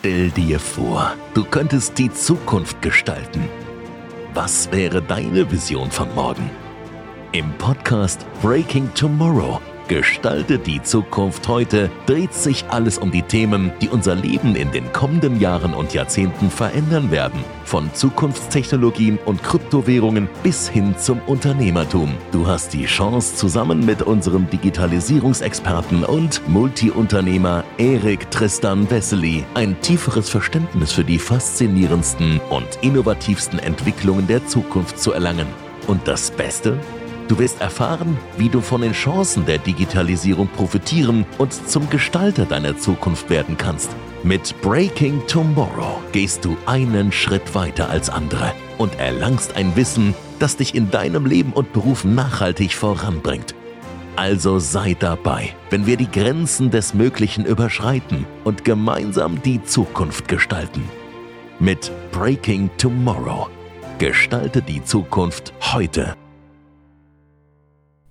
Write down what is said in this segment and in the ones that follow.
Stell dir vor, du könntest die Zukunft gestalten. Was wäre deine Vision von morgen? Im Podcast Breaking Tomorrow Gestalte die Zukunft heute dreht sich alles um die Themen, die unser Leben in den kommenden Jahren und Jahrzehnten verändern werden. Von Zukunftstechnologien und Kryptowährungen bis hin zum Unternehmertum. Du hast die Chance, zusammen mit unserem Digitalisierungsexperten und Multiunternehmer Erik Tristan Wessely ein tieferes Verständnis für die faszinierendsten und innovativsten Entwicklungen der Zukunft zu erlangen. Und das Beste? Du wirst erfahren, wie du von den Chancen der Digitalisierung profitieren und zum Gestalter deiner Zukunft werden kannst. Mit Breaking Tomorrow gehst du einen Schritt weiter als andere und erlangst ein Wissen, das dich in deinem Leben und Beruf nachhaltig voranbringt. Also sei dabei, wenn wir die Grenzen des Möglichen überschreiten und gemeinsam die Zukunft gestalten. Mit Breaking Tomorrow. Gestalte die Zukunft heute.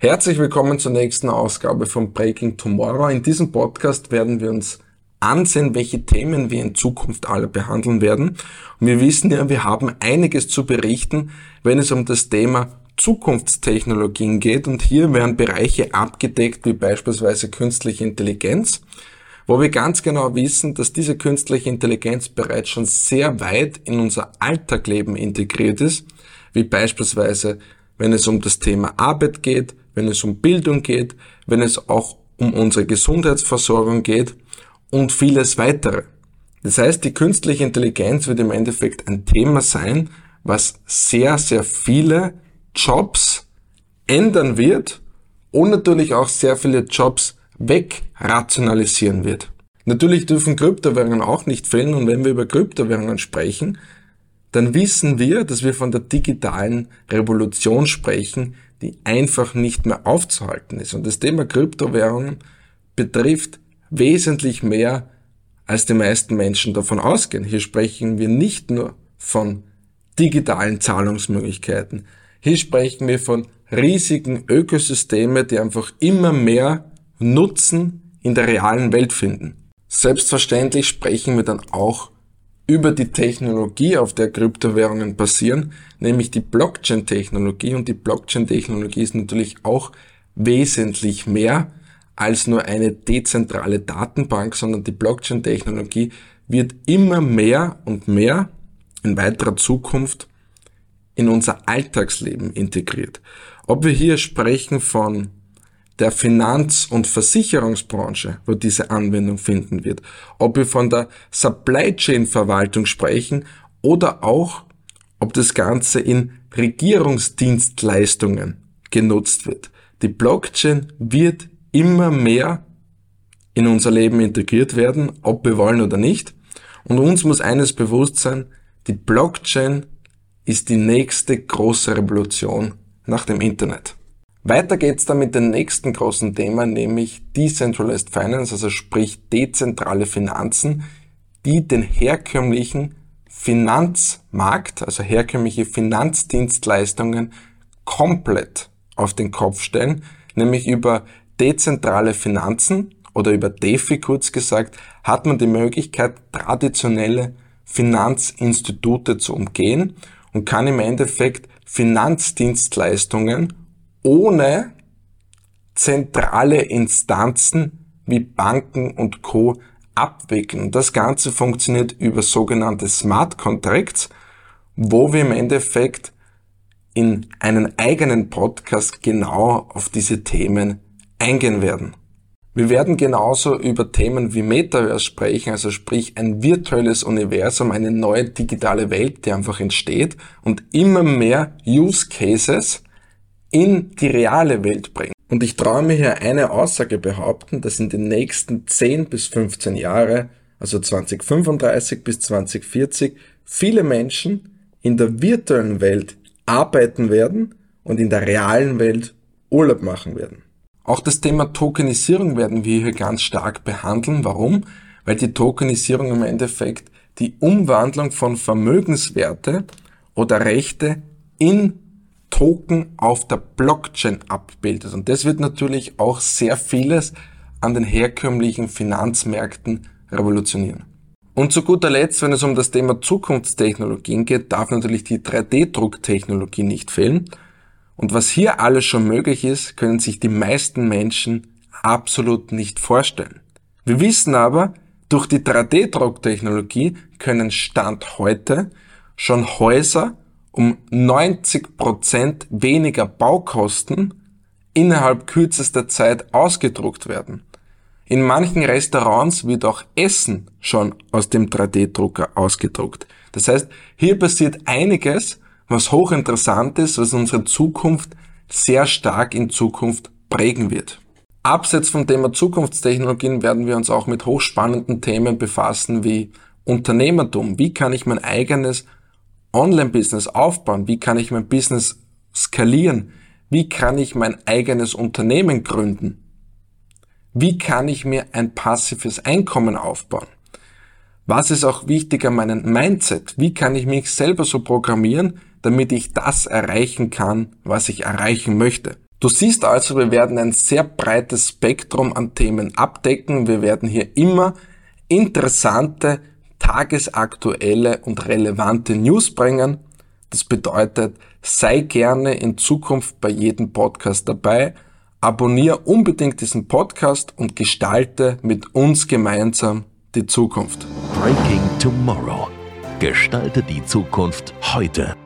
Herzlich willkommen zur nächsten Ausgabe von Breaking Tomorrow. In diesem Podcast werden wir uns ansehen, welche Themen wir in Zukunft alle behandeln werden. Und wir wissen ja, wir haben einiges zu berichten, wenn es um das Thema Zukunftstechnologien geht. Und hier werden Bereiche abgedeckt, wie beispielsweise künstliche Intelligenz, wo wir ganz genau wissen, dass diese künstliche Intelligenz bereits schon sehr weit in unser Alltagleben integriert ist, wie beispielsweise wenn es um das Thema Arbeit geht, wenn es um Bildung geht, wenn es auch um unsere Gesundheitsversorgung geht und vieles weitere. Das heißt, die künstliche Intelligenz wird im Endeffekt ein Thema sein, was sehr, sehr viele Jobs ändern wird und natürlich auch sehr viele Jobs wegrationalisieren wird. Natürlich dürfen Kryptowährungen auch nicht fehlen und wenn wir über Kryptowährungen sprechen, dann wissen wir, dass wir von der digitalen Revolution sprechen, die einfach nicht mehr aufzuhalten ist. Und das Thema Kryptowährungen betrifft wesentlich mehr, als die meisten Menschen davon ausgehen. Hier sprechen wir nicht nur von digitalen Zahlungsmöglichkeiten. Hier sprechen wir von riesigen Ökosysteme, die einfach immer mehr Nutzen in der realen Welt finden. Selbstverständlich sprechen wir dann auch über die Technologie, auf der Kryptowährungen basieren, nämlich die Blockchain-Technologie. Und die Blockchain-Technologie ist natürlich auch wesentlich mehr als nur eine dezentrale Datenbank, sondern die Blockchain-Technologie wird immer mehr und mehr in weiterer Zukunft in unser Alltagsleben integriert. Ob wir hier sprechen von der Finanz- und Versicherungsbranche, wo diese Anwendung finden wird, ob wir von der Supply Chain Verwaltung sprechen oder auch, ob das Ganze in Regierungsdienstleistungen genutzt wird. Die Blockchain wird immer mehr in unser Leben integriert werden, ob wir wollen oder nicht. Und uns muss eines bewusst sein, die Blockchain ist die nächste große Revolution nach dem Internet. Weiter geht's dann mit dem nächsten großen Thema, nämlich Decentralized Finance, also sprich dezentrale Finanzen, die den herkömmlichen Finanzmarkt, also herkömmliche Finanzdienstleistungen komplett auf den Kopf stellen, nämlich über dezentrale Finanzen oder über DeFi kurz gesagt, hat man die Möglichkeit, traditionelle Finanzinstitute zu umgehen und kann im Endeffekt Finanzdienstleistungen ohne zentrale Instanzen wie Banken und Co. abwickeln. Das Ganze funktioniert über sogenannte Smart Contracts, wo wir im Endeffekt in einen eigenen Podcast genau auf diese Themen eingehen werden. Wir werden genauso über Themen wie Metaverse sprechen, also sprich ein virtuelles Universum, eine neue digitale Welt, die einfach entsteht und immer mehr Use Cases in die reale Welt bringen. Und ich traue mir hier eine Aussage behaupten, dass in den nächsten 10 bis 15 Jahre, also 2035 bis 2040, viele Menschen in der virtuellen Welt arbeiten werden und in der realen Welt Urlaub machen werden. Auch das Thema Tokenisierung werden wir hier ganz stark behandeln. Warum? Weil die Tokenisierung im Endeffekt die Umwandlung von Vermögenswerte oder Rechte in Token auf der Blockchain abbildet. Und das wird natürlich auch sehr vieles an den herkömmlichen Finanzmärkten revolutionieren. Und zu guter Letzt, wenn es um das Thema Zukunftstechnologien geht, darf natürlich die 3D-Drucktechnologie nicht fehlen. Und was hier alles schon möglich ist, können sich die meisten Menschen absolut nicht vorstellen. Wir wissen aber, durch die 3D-Drucktechnologie können Stand heute schon Häuser um 90 Prozent weniger Baukosten innerhalb kürzester Zeit ausgedruckt werden. In manchen Restaurants wird auch Essen schon aus dem 3D-Drucker ausgedruckt. Das heißt, hier passiert einiges, was hochinteressant ist, was unsere Zukunft sehr stark in Zukunft prägen wird. Abseits vom Thema Zukunftstechnologien werden wir uns auch mit hochspannenden Themen befassen wie Unternehmertum. Wie kann ich mein eigenes Online-Business aufbauen? Wie kann ich mein Business skalieren? Wie kann ich mein eigenes Unternehmen gründen? Wie kann ich mir ein passives Einkommen aufbauen? Was ist auch wichtig an meinem Mindset? Wie kann ich mich selber so programmieren, damit ich das erreichen kann, was ich erreichen möchte? Du siehst also, wir werden ein sehr breites Spektrum an Themen abdecken. Wir werden hier immer interessante, tagesaktuelle und relevante News bringen. Das bedeutet, sei gerne in Zukunft bei jedem Podcast dabei Abonniere unbedingt diesen Podcast und gestalte mit uns gemeinsam die Zukunft. Breaking Tomorrow. Gestalte die Zukunft heute.